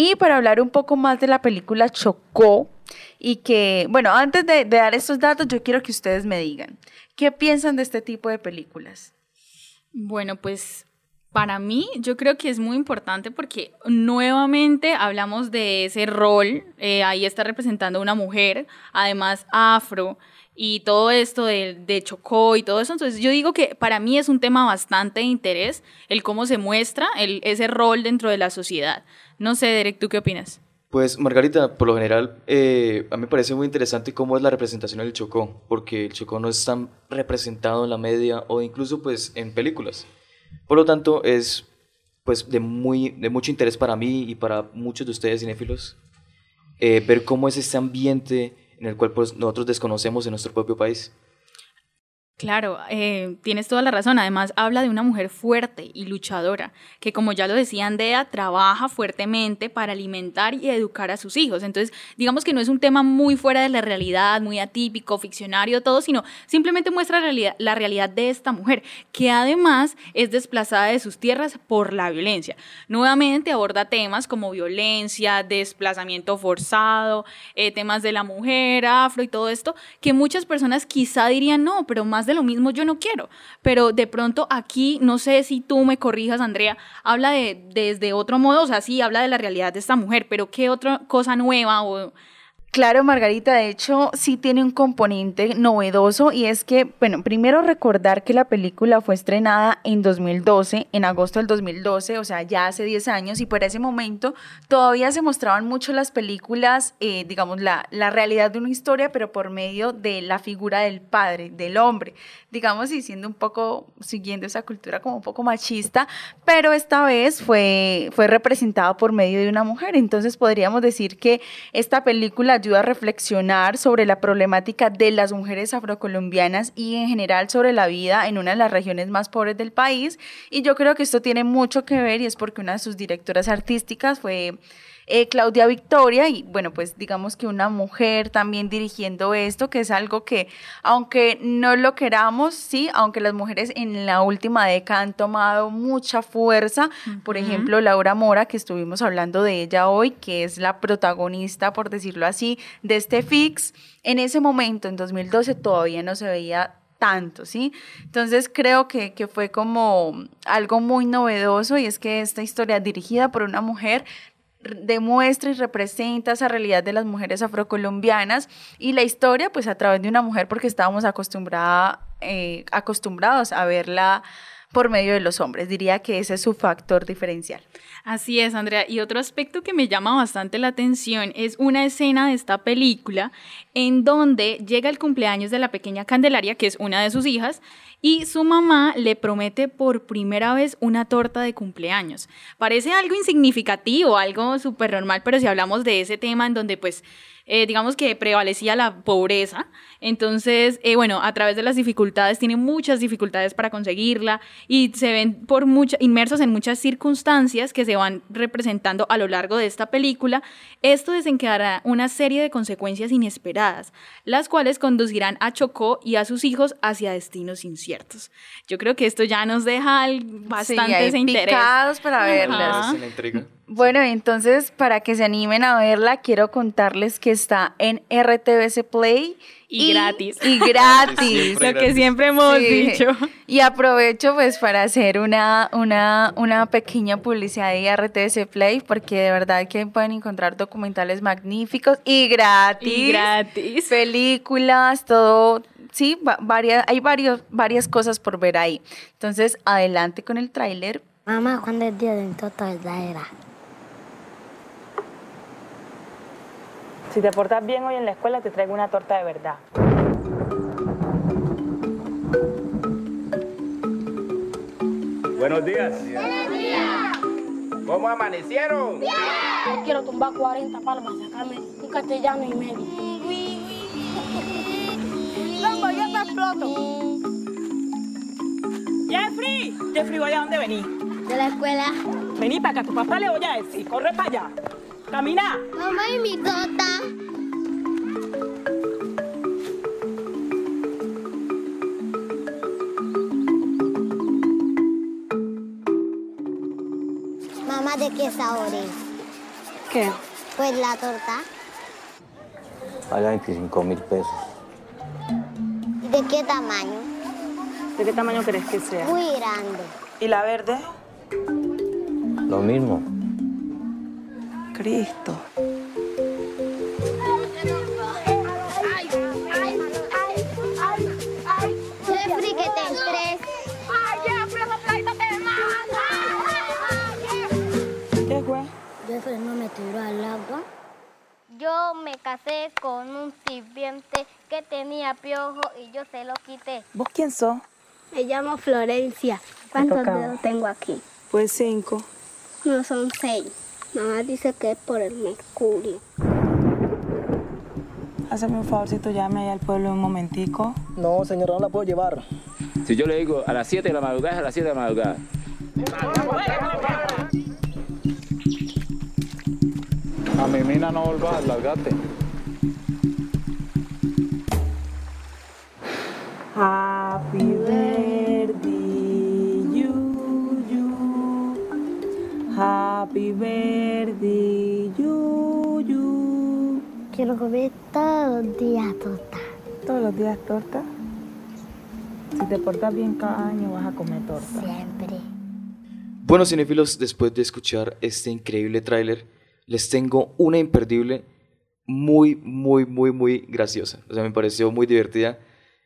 Y para hablar un poco más de la película Chocó, y que, bueno, antes de, dar estos datos, yo quiero que ustedes me digan, ¿qué piensan de este tipo de películas? Bueno, pues para mí yo creo que es muy importante porque nuevamente hablamos de ese rol, eh, ahí está representando una mujer, además afro, y todo esto de, de, Chocó y todo eso. Entonces yo digo que para mí es un tema bastante de interés el cómo se muestra el, ese rol dentro de la sociedad. No sé, Derek, ¿tú qué opinas? Pues Margarita, por lo general, eh, a mí me parece muy interesante cómo es la representación del Chocó, porque el Chocó no es tan representado en la media o incluso pues en películas. Por lo tanto, es pues de, muy, de mucho interés para mí y para muchos de ustedes cinéfilos eh, ver cómo es este ambiente en el cual pues, nosotros desconocemos en nuestro propio país. Claro, eh, tienes toda la razón. Además, habla de una mujer fuerte y luchadora, que como ya lo decía Andea, trabaja fuertemente para alimentar y educar a sus hijos. Entonces, digamos que no es un tema muy fuera de la realidad, muy atípico, ficcionario, todo, sino simplemente muestra la realidad, de esta mujer, que además es desplazada de sus tierras por la violencia. Nuevamente aborda temas como violencia, desplazamiento forzado, eh, temas de la mujer, afro y todo esto, que muchas personas quizá dirían no, pero más de lo mismo yo no quiero. Pero de pronto aquí, no sé si tú me corrijas, Andrea, habla de desde otro modo, o sea, sí, habla de la realidad de esta mujer, pero ¿qué otra cosa nueva o Claro, Margarita, de hecho sí tiene un componente novedoso y es que, bueno, primero recordar que la película fue estrenada en 2012, en agosto del 2012, o sea, ya hace 10 años y por ese momento todavía se mostraban mucho las películas, eh, digamos, la, la realidad de una historia, pero por medio de la figura del padre, del hombre, digamos, y siendo un poco, siguiendo esa cultura como un poco machista, pero esta vez fue, fue representada por medio de una mujer, entonces podríamos decir que esta película ayuda a reflexionar sobre la problemática de las mujeres afrocolombianas y en general sobre la vida en una de las regiones más pobres del país. Y yo creo que esto tiene mucho que ver y es porque una de sus directoras artísticas fue eh, Claudia Victoria y bueno, pues digamos que una mujer también dirigiendo esto, que es algo que aunque no lo queramos, sí, aunque las mujeres en la última década han tomado mucha fuerza, por ejemplo, Laura Mora, que estuvimos hablando de ella hoy, que es la protagonista, por decirlo así, de este fix, en ese momento, en 2012, todavía no se veía tanto, ¿sí? Entonces creo que, que, fue como algo muy novedoso y es que esta historia dirigida por una mujer demuestra y representa esa realidad de las mujeres afrocolombianas y la historia pues a través de una mujer porque estábamos acostumbrada, eh, acostumbrados a verla por medio de los hombres. Diría que ese es su factor diferencial. Así es, Andrea. Y otro aspecto que me llama bastante la atención es una escena de esta película en donde llega el cumpleaños de la pequeña Candelaria, que es una de sus hijas, y su mamá le promete por primera vez una torta de cumpleaños. Parece algo insignificativo, algo súper normal, pero si hablamos de ese tema en donde pues eh, digamos que prevalecía la pobreza. Entonces, eh, bueno, a través de las dificultades, tiene muchas dificultades para conseguirla y se ven por mucha, inmersos en muchas circunstancias que se van representando a lo largo de esta película. Esto desencadenará una serie de consecuencias inesperadas, las cuales conducirán a Chocó y a sus hijos hacia destinos inciertos. Yo creo que esto ya nos deja bastante sí, interés. para verlas. Bueno, entonces para que se animen a verla, quiero contarles que está en RTBC Play. Y, gratis. Y gratis. Lo que siempre hemos dicho. Y aprovecho pues para hacer una, una, una pequeña publicidad de RTBC Play porque de verdad que pueden encontrar documentales magníficos y gratis. Y gratis. Películas, todo. Sí, varias, hay varios, varias cosas por ver ahí. Entonces, adelante con el tráiler. Mamá, ¿cuándo es día de Toto verdadera? Si te portas bien hoy en la escuela, te traigo una torta de verdad. Buenos días. Buenos días. ¿Cómo amanecieron? Bien. Yo quiero tumbar 40 palmas, sacarme un castellano y medio. ¡Lombo, yo te exploto! ¡Jeffrey! Jeffrey, ¿vaya a dónde venís? De la escuela. Vení para acá, tu papá le voy a decir. Corre para allá. Camina. Mamá y mi tota. Mamá, ¿de qué sabor es? ¿Qué? Pues la torta. Vale 25 mil pesos. ¿Y de qué tamaño? ¿De qué tamaño crees que sea? Muy grande. ¿Y la verde? Lo mismo. Cristo. Jeffrey, que te entres. ¿Qué fue? Jeffrey no me tiró al agua. Yo me casé con un sirviente que tenía piojo y yo se lo quité. ¿Vos quién sos? Me llamo Florencia. ¿Cuántos dedos tengo aquí? Pues cinco. No son seis. Mamá dice que es por el mercurio. Hazme un favorcito, llame ahí al pueblo un momentico. No, señora, no la puedo llevar. Si yo le digo a las 7 de la madrugada, es a las 7 de la madrugada. A mi mina no volvás, largate. Happy birthday, Happy birthday, you, you. Quiero comer todos los días torta. ¿Todos los días torta? Si te portas bien cada año vas a comer torta. Siempre. Bueno, cinéfilos, después de escuchar este increíble tráiler, les tengo una imperdible muy, muy, muy, muy graciosa. O sea, me pareció muy divertida.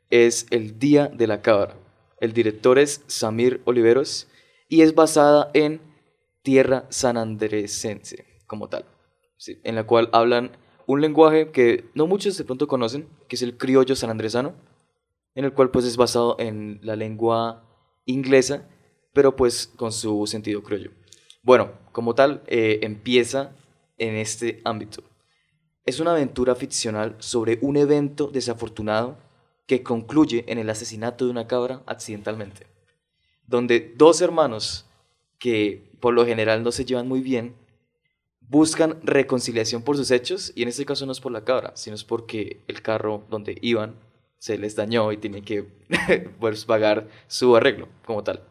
Es El Día de la Cabra. El director es Samir Oliveros y es basada en tierra sanandresense como tal, en la cual hablan un lenguaje que no muchos de pronto conocen, que es el criollo sanandresano, en el cual pues es basado en la lengua inglesa, pero pues con su sentido criollo. Bueno, como tal, eh, empieza en este ámbito. Es una aventura ficcional sobre un evento desafortunado que concluye en el asesinato de una cabra accidentalmente, donde dos hermanos que por lo general no se llevan muy bien buscan reconciliación por sus hechos y en este caso no es por la cabra, sino es porque el carro donde iban se les dañó y tienen que pues, pagar su arreglo como tal.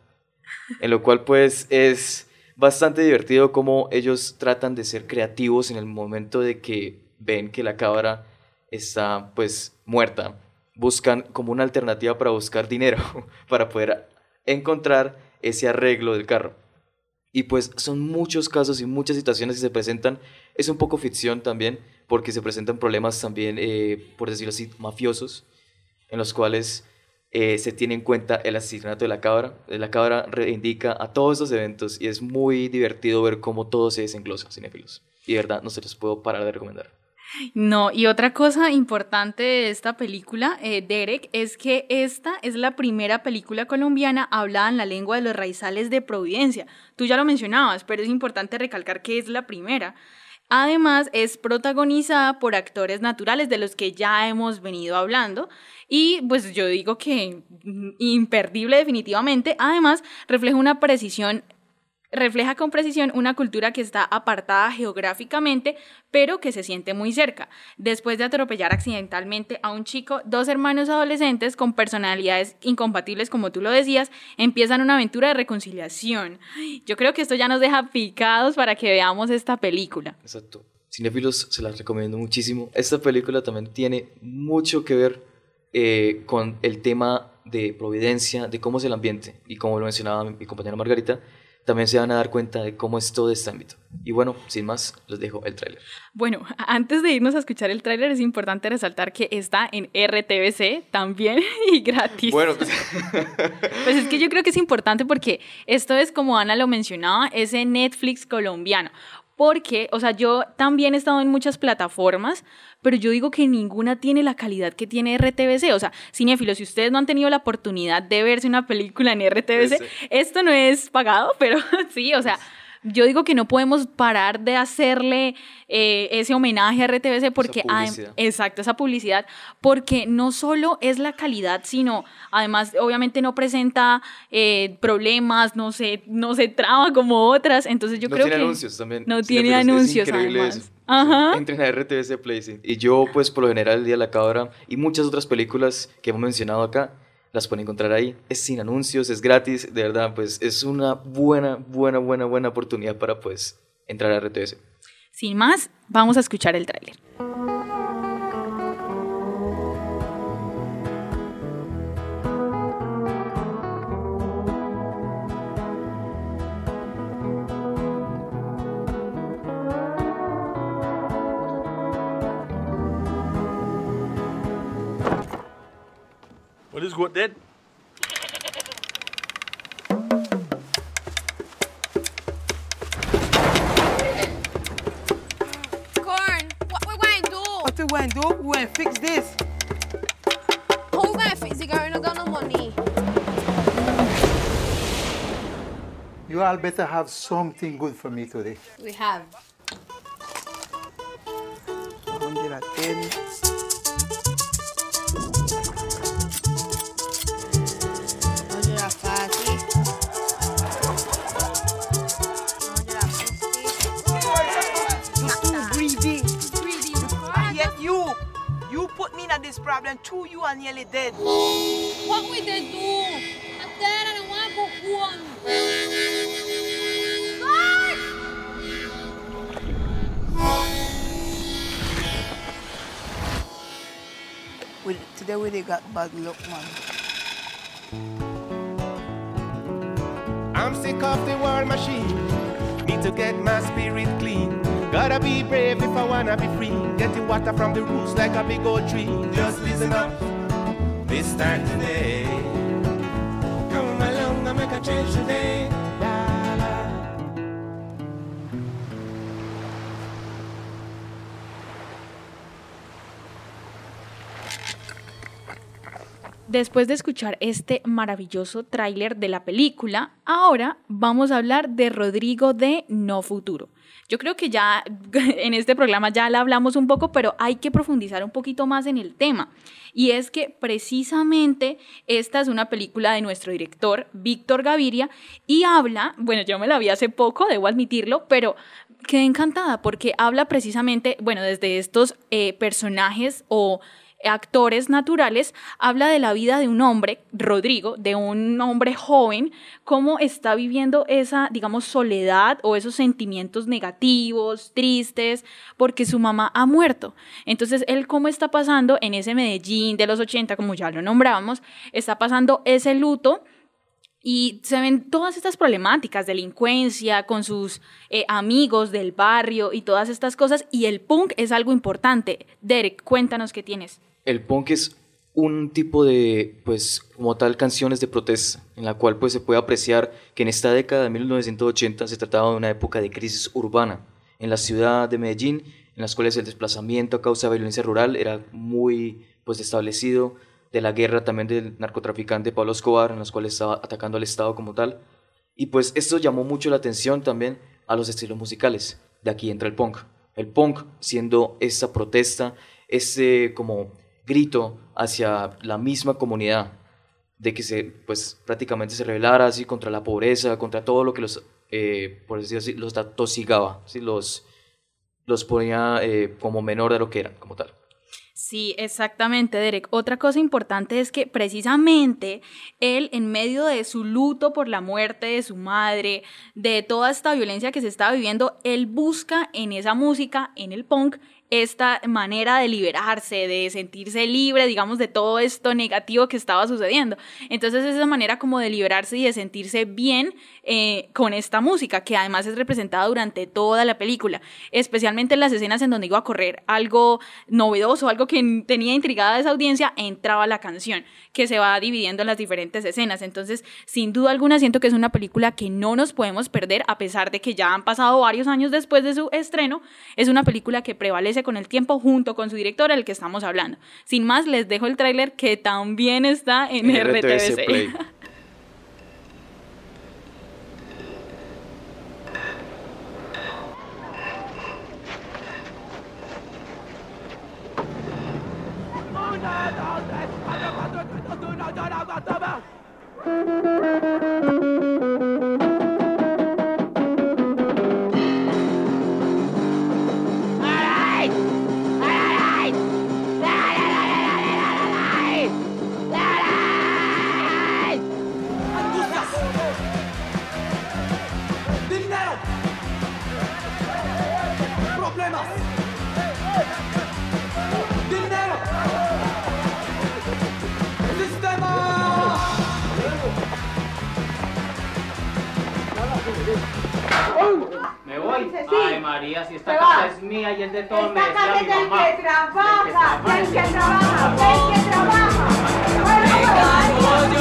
En lo cual pues es bastante divertido como ellos tratan de ser creativos en el momento de que ven que la cabra está pues muerta. Buscan como una alternativa para buscar dinero, para poder encontrar ese arreglo del carro. Y pues son muchos casos y muchas situaciones que se presentan. Es un poco ficción también, porque se presentan problemas también, eh, por decirlo así, mafiosos, en los cuales eh, se tiene en cuenta el asesinato de la cabra. La cabra reivindica a todos estos eventos y es muy divertido ver cómo todo se desenglosa, cinéfilos. Y de verdad, no se los puedo parar de recomendar. No, y otra cosa importante de esta película, eh, Derek, es que esta es la primera película colombiana hablada en la lengua de los raizales de Providencia. Tú ya lo mencionabas, pero es importante recalcar que es la primera. Además, es protagonizada por actores naturales de los que ya hemos venido hablando. Y pues yo digo que mm, imperdible definitivamente. Además, refleja una precisión refleja con precisión una cultura que está apartada geográficamente, pero que se siente muy cerca. Después de atropellar accidentalmente a un chico, dos hermanos adolescentes con personalidades incompatibles, como tú lo decías, empiezan una aventura de reconciliación. Yo creo que esto ya nos deja picados para que veamos esta película. Exacto. Cinefilos se las recomiendo muchísimo. Esta película también tiene mucho que ver eh, con el tema de Providencia, de cómo es el ambiente. Y como lo mencionaba mi compañera Margarita, también se van a dar cuenta de cómo es todo este ámbito. Y bueno, sin más, les dejo el tráiler. Bueno, antes de irnos a escuchar el tráiler es importante resaltar que está en RTBC también y gratis. Bueno, pues... pues es que yo creo que es importante porque esto es como Ana lo mencionaba, ese Netflix colombiano. Porque, o sea, yo también he estado en muchas plataformas, pero yo digo que ninguna tiene la calidad que tiene RTBC. O sea, cinéfilos, si ustedes no han tenido la oportunidad de verse una película en RTBC, esto no es pagado, pero sí, o sea, yo digo que no podemos parar de hacerle eh, ese homenaje a RTBC porque, exacto, esa publicidad, porque no solo es la calidad, sino además obviamente no presenta eh, problemas, no se, no se traba como otras, entonces yo creo que... No tiene anuncios también. No tiene anuncios, además. Ajá. Entren a RTBC Play. Y yo, pues, por lo general, El Día de la Cabra y muchas otras películas que hemos mencionado acá, las pueden encontrar ahí. Es sin anuncios, es gratis, de verdad, pues es una buena, buena, buena, buena oportunidad para pues entrar a RTS. Sin más, vamos a escuchar el tráiler. Is what then? Corn, what we going to do? What we going to do? We going to fix this. How we going to fix it? Girl, we not got no money. You all better have something good for me today. We have. 110. This problem. Two, you are nearly dead. What will they do? I'm dead and I want to go home. We, today we they got bad luck, man. I'm sick of the war machine. Need to get my spirit clean. Gotta be brave if I wanna be free. Getting water from the roots like a big old tree. Just listen up. This time today. Come along and make a change today. Después de escuchar este maravilloso tráiler de la película, ahora vamos a hablar de Rodrigo de No Futuro. Yo creo que ya en este programa ya la hablamos un poco, pero hay que profundizar un poquito más en el tema. Y es que precisamente esta es una película de nuestro director, Víctor Gaviria, y habla, bueno, yo me la vi hace poco, debo admitirlo, pero quedé encantada porque habla precisamente, bueno, desde estos eh, personajes o actores naturales, habla de la vida de un hombre, Rodrigo, de un hombre joven, cómo está viviendo esa, digamos, soledad o esos sentimientos negativos, tristes, porque su mamá ha muerto. Entonces, él cómo está pasando en ese Medellín de los 80, como ya lo nombrábamos, está pasando ese luto. Y se ven todas estas problemáticas, delincuencia con sus eh, amigos del barrio y todas estas cosas. Y el punk es algo importante. Derek, cuéntanos qué tienes el punk es un tipo de, pues, como tal, canciones de protesta, en la cual pues se puede apreciar que en esta década de 1980 se trataba de una época de crisis urbana en la ciudad de Medellín, en las cuales el desplazamiento a causa de violencia rural era muy pues establecido, de la guerra también del narcotraficante Pablo Escobar, en las cuales estaba atacando al Estado como tal. Y pues esto llamó mucho la atención también a los estilos musicales. De aquí entra el punk. El punk siendo esa protesta, ese como grito hacia la misma comunidad de que se pues prácticamente se rebelara así contra la pobreza, contra todo lo que los eh, por decirlo así, los atosigaba, ¿sí? los, los ponía eh, como menor de lo que eran como tal. Sí, exactamente, Derek. Otra cosa importante es que precisamente él, en medio de su luto por la muerte de su madre, de toda esta violencia que se estaba viviendo, él busca en esa música, en el punk, esta manera de liberarse, de sentirse libre, digamos, de todo esto negativo que estaba sucediendo. Entonces, esa manera como de liberarse y de sentirse bien eh, con esta música, que además es representada durante toda la película, especialmente en las escenas en donde iba a correr algo novedoso, algo que tenía intrigada a esa audiencia, entraba la canción, que se va dividiendo en las diferentes escenas. Entonces, sin duda alguna, siento que es una película que no nos podemos perder, a pesar de que ya han pasado varios años después de su estreno, es una película que prevalece con el tiempo junto con su director, el que estamos hablando. Sin más, les dejo el tráiler que también está en, RTVC. Ay, María, si esta casa es mía y es de todos, me Esta decía casa es del que trabaja, del que trabaja, del que trabaja. Todo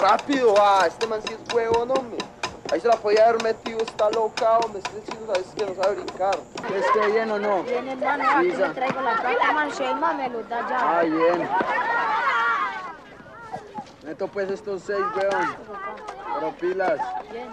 Rápido, ah, este man sí es huevón, hombre. Ahí se la podía haber metido, está loca, hombre. Este chico sabes que no sabe brincar. ¿Esté bien o no? Bien, hermano, aquí Lisa. le traigo la plata, man, Shema me lo da ya. Ah, bien. Meto pues estos seis, weón. Pero pilas. Bien.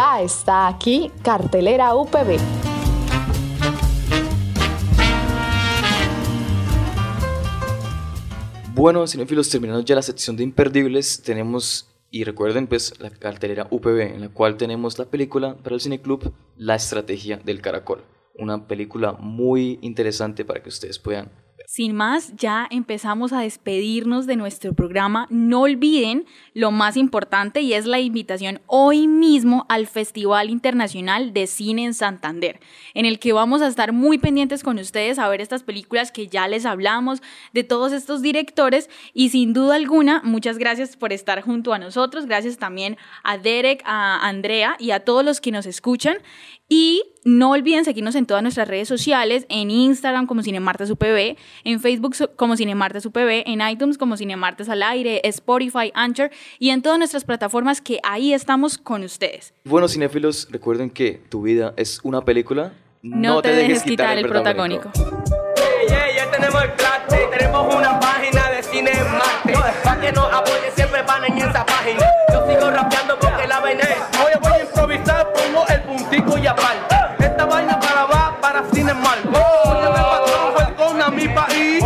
Ya está aquí Cartelera UPB. Bueno, cinéfilos, terminando ya la sección de imperdibles, tenemos, y recuerden, pues, la cartelera UPB, en la cual tenemos la película para el Cineclub La Estrategia del Caracol. Una película muy interesante para que ustedes puedan sin más, ya empezamos a despedirnos de nuestro programa. No olviden lo más importante y es la invitación hoy mismo al Festival Internacional de Cine en Santander, en el que vamos a estar muy pendientes con ustedes a ver estas películas que ya les hablamos, de todos estos directores y sin duda alguna, muchas gracias por estar junto a nosotros. Gracias también a Derek, a Andrea y a todos los que nos escuchan. Y no olviden seguirnos en todas nuestras redes sociales, en Instagram como Cinemartes UPB, en Facebook como Cinemartes UPB, en iTunes como Cinemartes al aire, Spotify, Anchor y en todas nuestras plataformas que ahí estamos con ustedes. Bueno, cinéfilos, recuerden que tu vida es una película. No, te, dejes quitar, el protagónico. ya tenemos el plate, tenemos una página Cine Marte. Para que nos apoye siempre van en esa página. Yo sigo rapeando porque la vaina Oye, voy a improvisar, pongo el puntico y aparte. Esta vaina para va para Cine Mal. Oye, me patrón, con a mi país.